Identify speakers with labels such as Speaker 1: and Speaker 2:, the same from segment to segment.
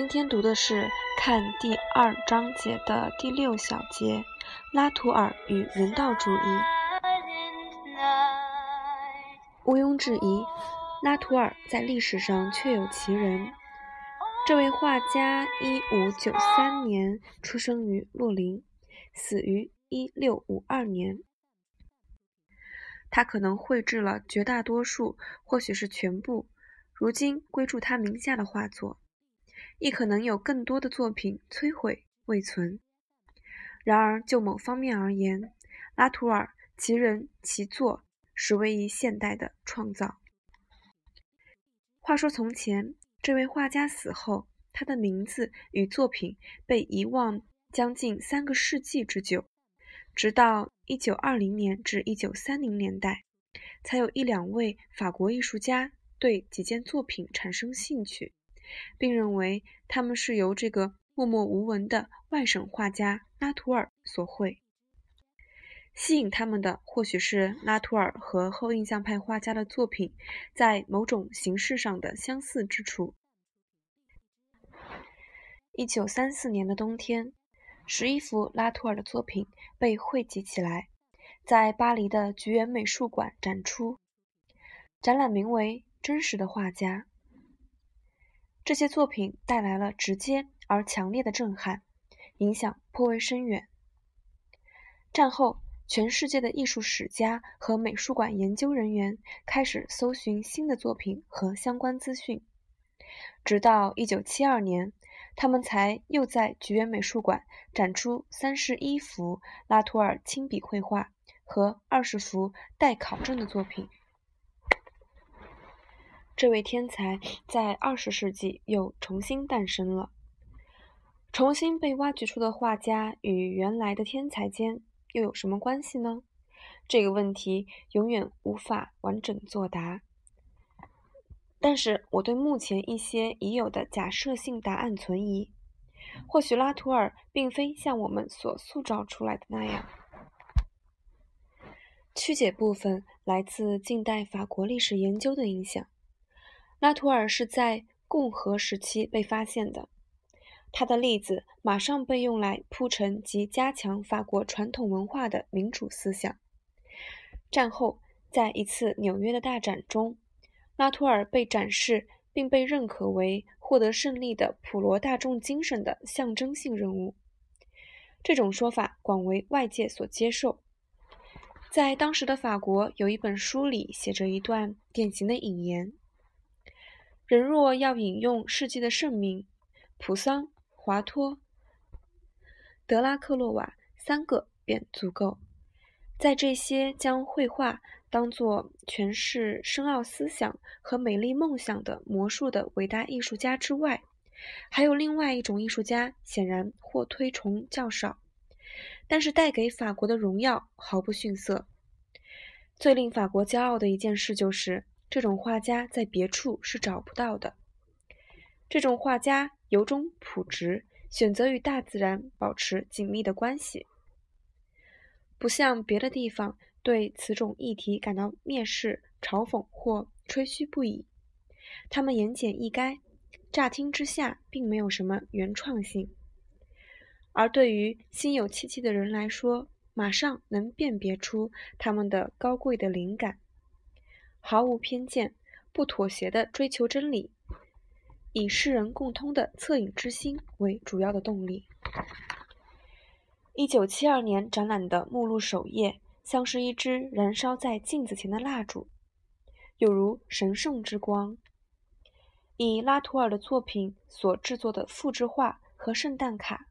Speaker 1: 今天读的是看第二章节的第六小节：拉图尔与人道主义。毋庸置疑，拉图尔在历史上确有其人。这位画家一五九三年出生于洛林，死于一六五二年。他可能绘制了绝大多数，或许是全部，如今归注他名下的画作。亦可能有更多的作品摧毁未存。然而，就某方面而言，拉图尔其人其作实为一现代的创造。话说从前，这位画家死后，他的名字与作品被遗忘将近三个世纪之久，直到一九二零年至一九三零年代，才有一两位法国艺术家对几件作品产生兴趣。并认为他们是由这个默默无闻的外省画家拉图尔所绘。吸引他们的或许是拉图尔和后印象派画家的作品在某种形式上的相似之处。一九三四年的冬天，十一幅拉图尔的作品被汇集起来，在巴黎的菊园美术馆展出。展览名为《真实的画家》。这些作品带来了直接而强烈的震撼，影响颇为深远。战后，全世界的艺术史家和美术馆研究人员开始搜寻新的作品和相关资讯，直到1972年，他们才又在菊园美术馆展出三十一幅拉图尔亲笔绘画和二十幅待考证的作品。这位天才在二十世纪又重新诞生了。重新被挖掘出的画家与原来的天才间又有什么关系呢？这个问题永远无法完整作答。但是我对目前一些已有的假设性答案存疑。或许拉图尔并非像我们所塑造出来的那样。曲解部分来自近代法国历史研究的影响。拉图尔是在共和时期被发现的，他的例子马上被用来铺陈及加强法国传统文化的民主思想。战后，在一次纽约的大展中，拉图尔被展示并被认可为获得胜利的普罗大众精神的象征性人物。这种说法广为外界所接受。在当时的法国，有一本书里写着一段典型的引言。人若要引用世纪的圣名，普桑、华托、德拉克洛瓦三个便足够。在这些将绘画当作诠释深奥思想和美丽梦想的魔术的伟大艺术家之外，还有另外一种艺术家，显然或推崇较少，但是带给法国的荣耀毫不逊色。最令法国骄傲的一件事就是。这种画家在别处是找不到的。这种画家由衷朴直，选择与大自然保持紧密的关系，不像别的地方对此种议题感到蔑视、嘲讽或吹嘘不已。他们言简意赅，乍听之下并没有什么原创性，而对于心有戚戚的人来说，马上能辨别出他们的高贵的灵感。毫无偏见，不妥协的追求真理，以世人共通的恻隐之心为主要的动力。一九七二年展览的目录首页，像是一支燃烧在镜子前的蜡烛，有如神圣之光。以拉图尔的作品所制作的复制画和圣诞卡，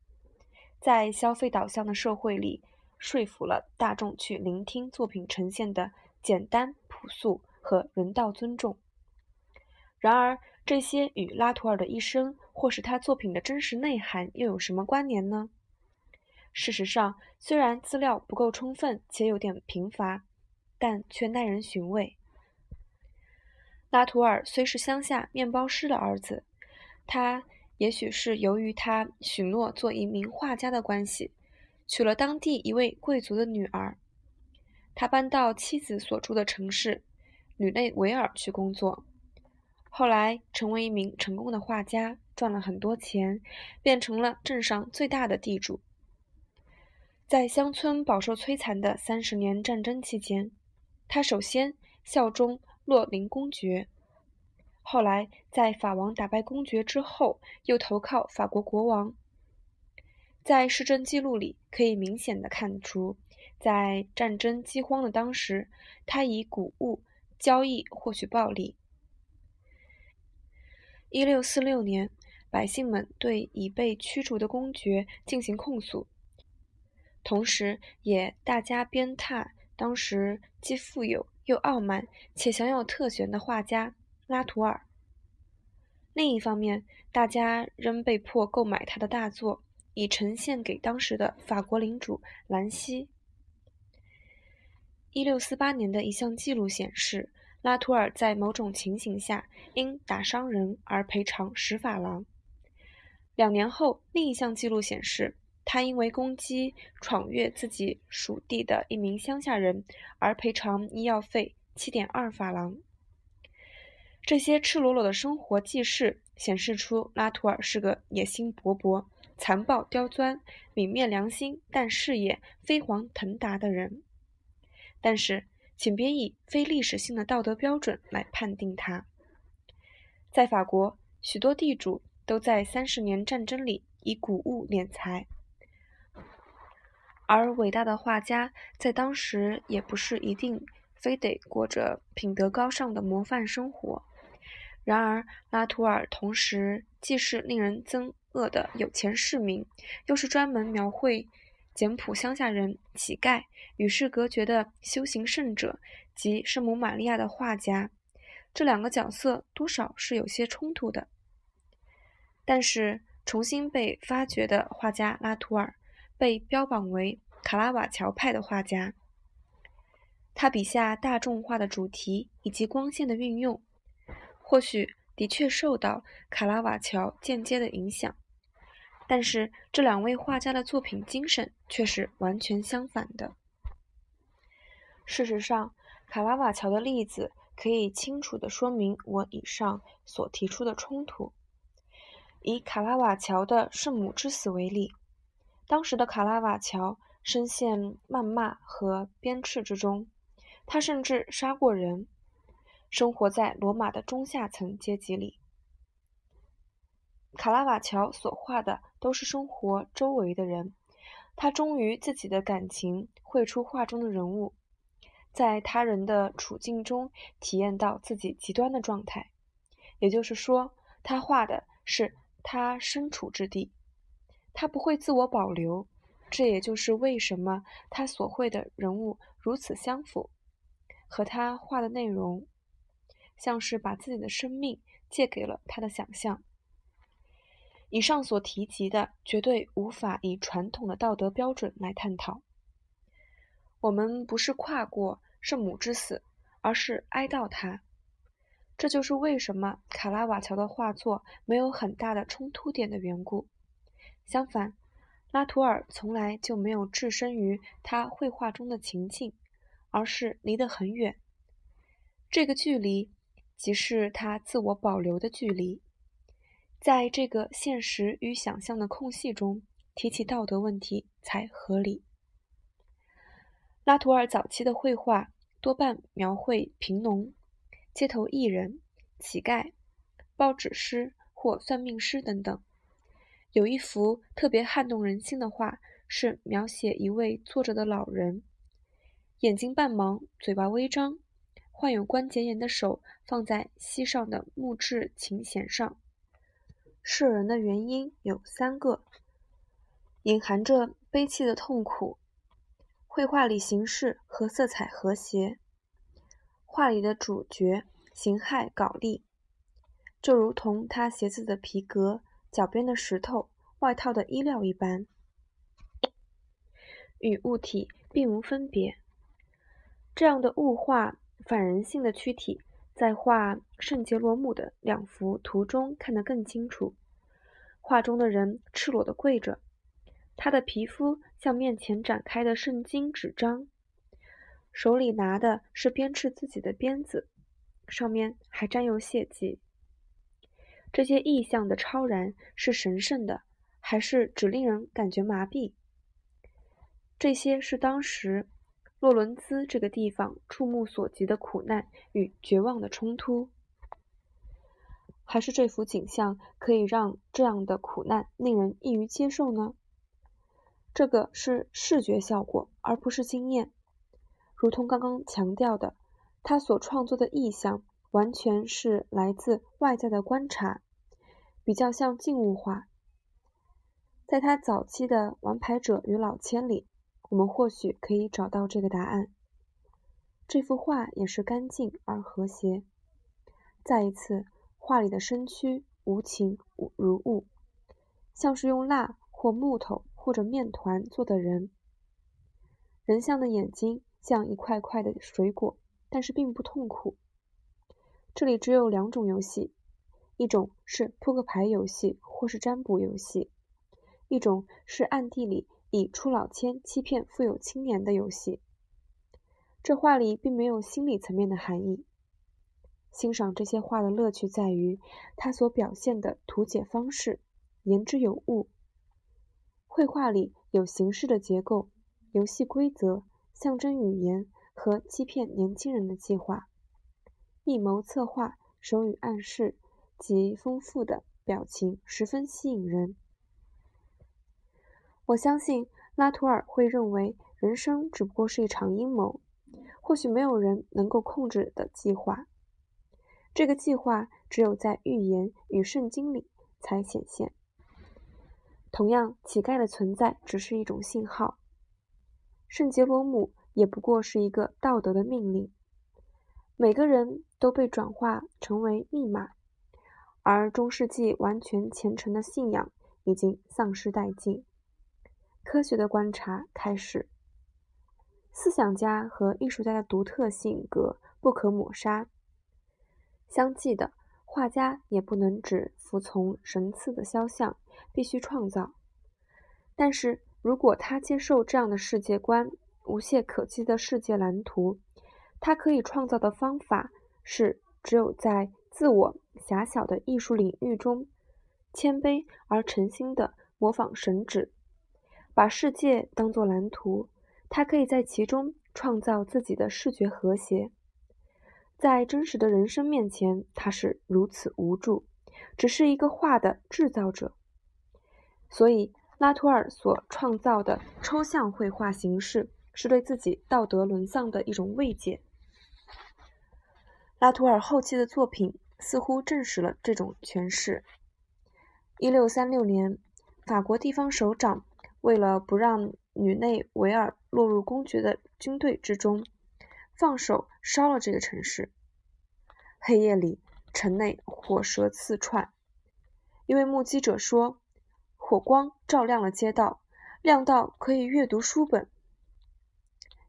Speaker 1: 在消费导向的社会里，说服了大众去聆听作品呈现的简单朴素。和人道尊重。然而，这些与拉图尔的一生或是他作品的真实内涵又有什么关联呢？事实上，虽然资料不够充分且有点贫乏，但却耐人寻味。拉图尔虽是乡下面包师的儿子，他也许是由于他许诺做一名画家的关系，娶了当地一位贵族的女儿。他搬到妻子所住的城市。吕内维尔去工作，后来成为一名成功的画家，赚了很多钱，变成了镇上最大的地主。在乡村饱受摧残的三十年战争期间，他首先效忠洛林公爵，后来在法王打败公爵之后，又投靠法国国王。在市政记录里可以明显的看出，在战争饥荒的当时，他以谷物交易获取暴利。一六四六年，百姓们对已被驱逐的公爵进行控诉。同时，也大加鞭挞当时既富有又傲慢且享有特权的画家拉图尔。另一方面，大家仍被迫购买他的大作，以呈现给当时的法国领主兰西。一六四八年的一项记录显示，拉图尔在某种情形下因打伤人而赔偿十法郎。两年后，另一项记录显示。他因为攻击闯越自己属地的一名乡下人而赔偿医药费七点二法郎。这些赤裸裸的生活记事显示出拉图尔是个野心勃勃、残暴刁钻、泯灭良心但事业飞黄腾达的人。但是，请别以非历史性的道德标准来判定他。在法国，许多地主都在三十年战争里以谷物敛财。而伟大的画家在当时也不是一定非得过着品德高尚的模范生活。然而，拉图尔同时既是令人憎恶的有钱市民，又是专门描绘简朴乡下人、乞丐、与世隔绝的修行圣者及圣母玛利亚的画家。这两个角色多少是有些冲突的。但是，重新被发掘的画家拉图尔。被标榜为卡拉瓦乔派的画家，他笔下大众化的主题以及光线的运用，或许的确受到卡拉瓦乔间接的影响，但是这两位画家的作品精神却是完全相反的。事实上，卡拉瓦乔的例子可以清楚地说明我以上所提出的冲突。以卡拉瓦乔的《圣母之死》为例。当时的卡拉瓦乔深陷谩骂和鞭笞之中，他甚至杀过人，生活在罗马的中下层阶级里。卡拉瓦乔所画的都是生活周围的人，他忠于自己的感情，绘出画中的人物，在他人的处境中体验到自己极端的状态，也就是说，他画的是他身处之地。他不会自我保留，这也就是为什么他所绘的人物如此相符，和他画的内容，像是把自己的生命借给了他的想象。以上所提及的绝对无法以传统的道德标准来探讨。我们不是跨过圣母之死，而是哀悼他。这就是为什么卡拉瓦乔的画作没有很大的冲突点的缘故。相反，拉图尔从来就没有置身于他绘画中的情境，而是离得很远。这个距离，即是他自我保留的距离。在这个现实与想象的空隙中，提起道德问题才合理。拉图尔早期的绘画多半描绘贫农、街头艺人、乞丐、报纸师或算命师等等。有一幅特别撼动人心的画，是描写一位坐着的老人，眼睛半盲，嘴巴微张，患有关节炎的手放在膝上的木质琴弦上。摄人的原因有三个，隐含着悲戚的痛苦。绘画里形式和色彩和谐，画里的主角形骸搞丽，就如同他鞋子的皮革。脚边的石头，外套的衣料一般，与物体并无分别。这样的物化反人性的躯体，在画圣杰罗姆的两幅图中看得更清楚。画中的人赤裸的跪着，他的皮肤像面前展开的圣经纸张，手里拿的是鞭笞自己的鞭子，上面还沾有血迹。这些意象的超然是神圣的，还是只令人感觉麻痹？这些是当时洛伦兹这个地方触目所及的苦难与绝望的冲突，还是这幅景象可以让这样的苦难令人易于接受呢？这个是视觉效果，而不是经验。如同刚刚强调的，他所创作的意象完全是来自外在的观察，比较像静物画。在他早期的《王牌者与老千》里。我们或许可以找到这个答案。这幅画也是干净而和谐。再一次，画里的身躯无情如雾，像是用蜡或木头或者面团做的人。人像的眼睛像一块块的水果，但是并不痛苦。这里只有两种游戏：一种是扑克牌游戏或是占卜游戏，一种是暗地里。以出老千欺骗富有青年的游戏，这话里并没有心理层面的含义。欣赏这些画的乐趣在于它所表现的图解方式言之有物。绘画里有形式的结构、游戏规则、象征语言和欺骗年轻人的计划。密谋策划、手语暗示及丰富的表情十分吸引人。我相信拉图尔会认为人生只不过是一场阴谋，或许没有人能够控制的计划。这个计划只有在预言与圣经里才显现。同样，乞丐的存在只是一种信号。圣杰罗姆也不过是一个道德的命令。每个人都被转化成为密码，而中世纪完全虔诚的信仰已经丧失殆尽。科学的观察开始。思想家和艺术家的独特性格不可抹杀。相继的，画家也不能只服从神赐的肖像，必须创造。但是如果他接受这样的世界观，无懈可击的世界蓝图，他可以创造的方法是：只有在自我狭小的艺术领域中，谦卑而诚心的模仿神旨。把世界当作蓝图，他可以在其中创造自己的视觉和谐。在真实的人生面前，他是如此无助，只是一个画的制造者。所以，拉图尔所创造的抽象绘画形式是对自己道德沦丧的一种慰藉。拉图尔后期的作品似乎证实了这种诠释。一六三六年，法国地方首长。为了不让女内维尔落入公爵的军队之中，放手烧了这个城市。黑夜里，城内火舌刺窜。一位目击者说：“火光照亮了街道，亮到可以阅读书本。”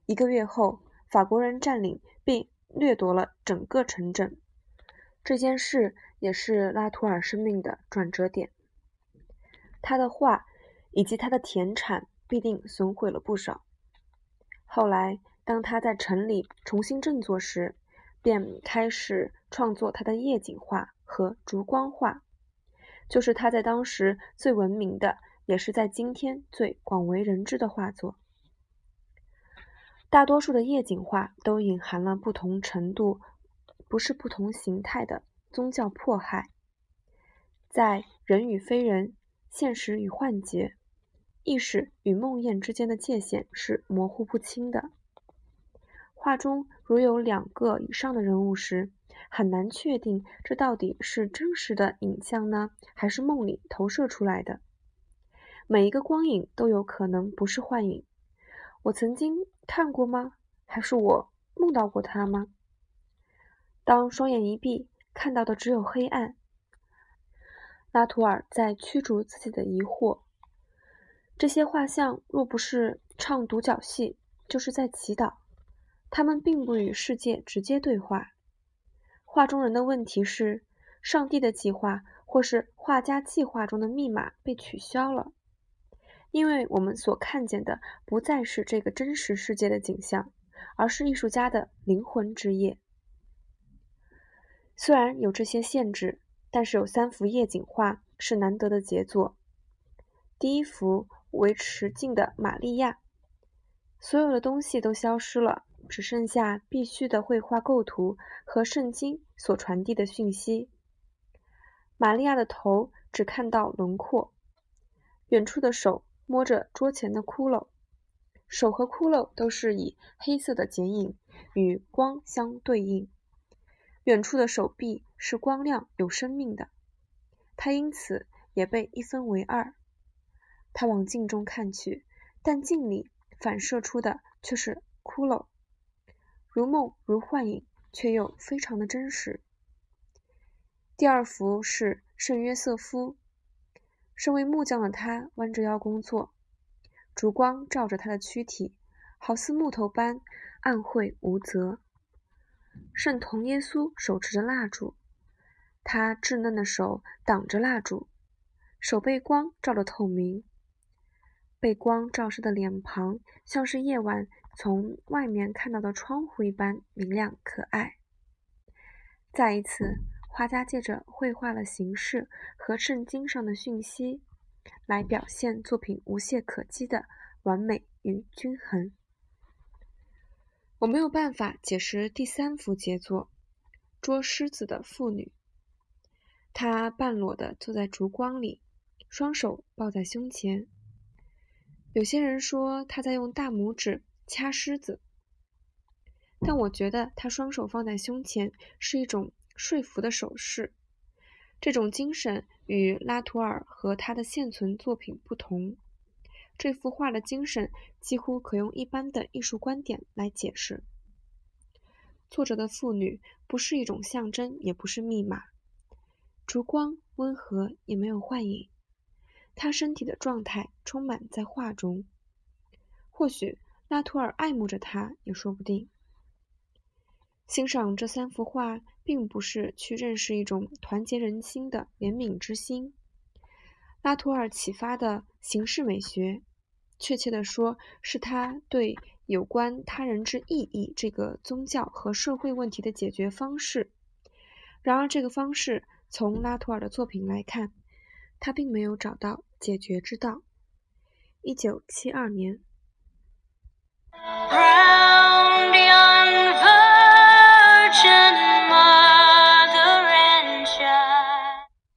Speaker 1: 一个月后，法国人占领并掠夺了整个城镇。这件事也是拉图尔生命的转折点。他的画。以及他的田产必定损毁了不少。后来，当他在城里重新振作时，便开始创作他的夜景画和烛光画，就是他在当时最闻名的，也是在今天最广为人知的画作。大多数的夜景画都隐含了不同程度、不是不同形态的宗教迫害，在人与非人、现实与幻觉。意识与梦魇之间的界限是模糊不清的。画中如有两个以上的人物时，很难确定这到底是真实的影像呢，还是梦里投射出来的。每一个光影都有可能不是幻影。我曾经看过吗？还是我梦到过他吗？当双眼一闭，看到的只有黑暗。拉图尔在驱逐自己的疑惑。这些画像若不是唱独角戏，就是在祈祷。他们并不与世界直接对话。画中人的问题是：上帝的计划，或是画家计划中的密码被取消了，因为我们所看见的不再是这个真实世界的景象，而是艺术家的灵魂之夜。虽然有这些限制，但是有三幅夜景画是难得的杰作。第一幅为持镜的玛利亚，所有的东西都消失了，只剩下必须的绘画构图和圣经所传递的讯息。玛利亚的头只看到轮廓，远处的手摸着桌前的骷髅，手和骷髅都是以黑色的剪影与光相对应。远处的手臂是光亮、有生命的，它因此也被一分为二。他往镜中看去，但镜里反射出的却是骷髅，如梦如幻影，却又非常的真实。第二幅是圣约瑟夫，身为木匠的他弯着腰工作，烛光照着他的躯体，好似木头般暗晦无泽。圣童耶稣手持着蜡烛，他稚嫩的手挡着蜡烛，手被光照得透明。被光照射的脸庞，像是夜晚从外面看到的窗户一般明亮可爱。再一次，画家借着绘画的形式和圣经上的讯息，来表现作品无懈可击的完美与均衡。我没有办法解释第三幅杰作——捉狮子的妇女。她半裸的坐在烛光里，双手抱在胸前。有些人说他在用大拇指掐狮子，但我觉得他双手放在胸前是一种说服的手势。这种精神与拉图尔和他的现存作品不同。这幅画的精神几乎可用一般的艺术观点来解释。作者的妇女不是一种象征，也不是密码。烛光温和，也没有幻影。他身体的状态充满在画中。或许拉图尔爱慕着他，也说不定。欣赏这三幅画，并不是去认识一种团结人心的怜悯之心。拉图尔启发的形式美学。确切地说，是他对有关他人之意义这个宗教和社会问题的解决方式。然而，这个方式从拉图尔的作品来看，他并没有找到解决之道。一九七二年。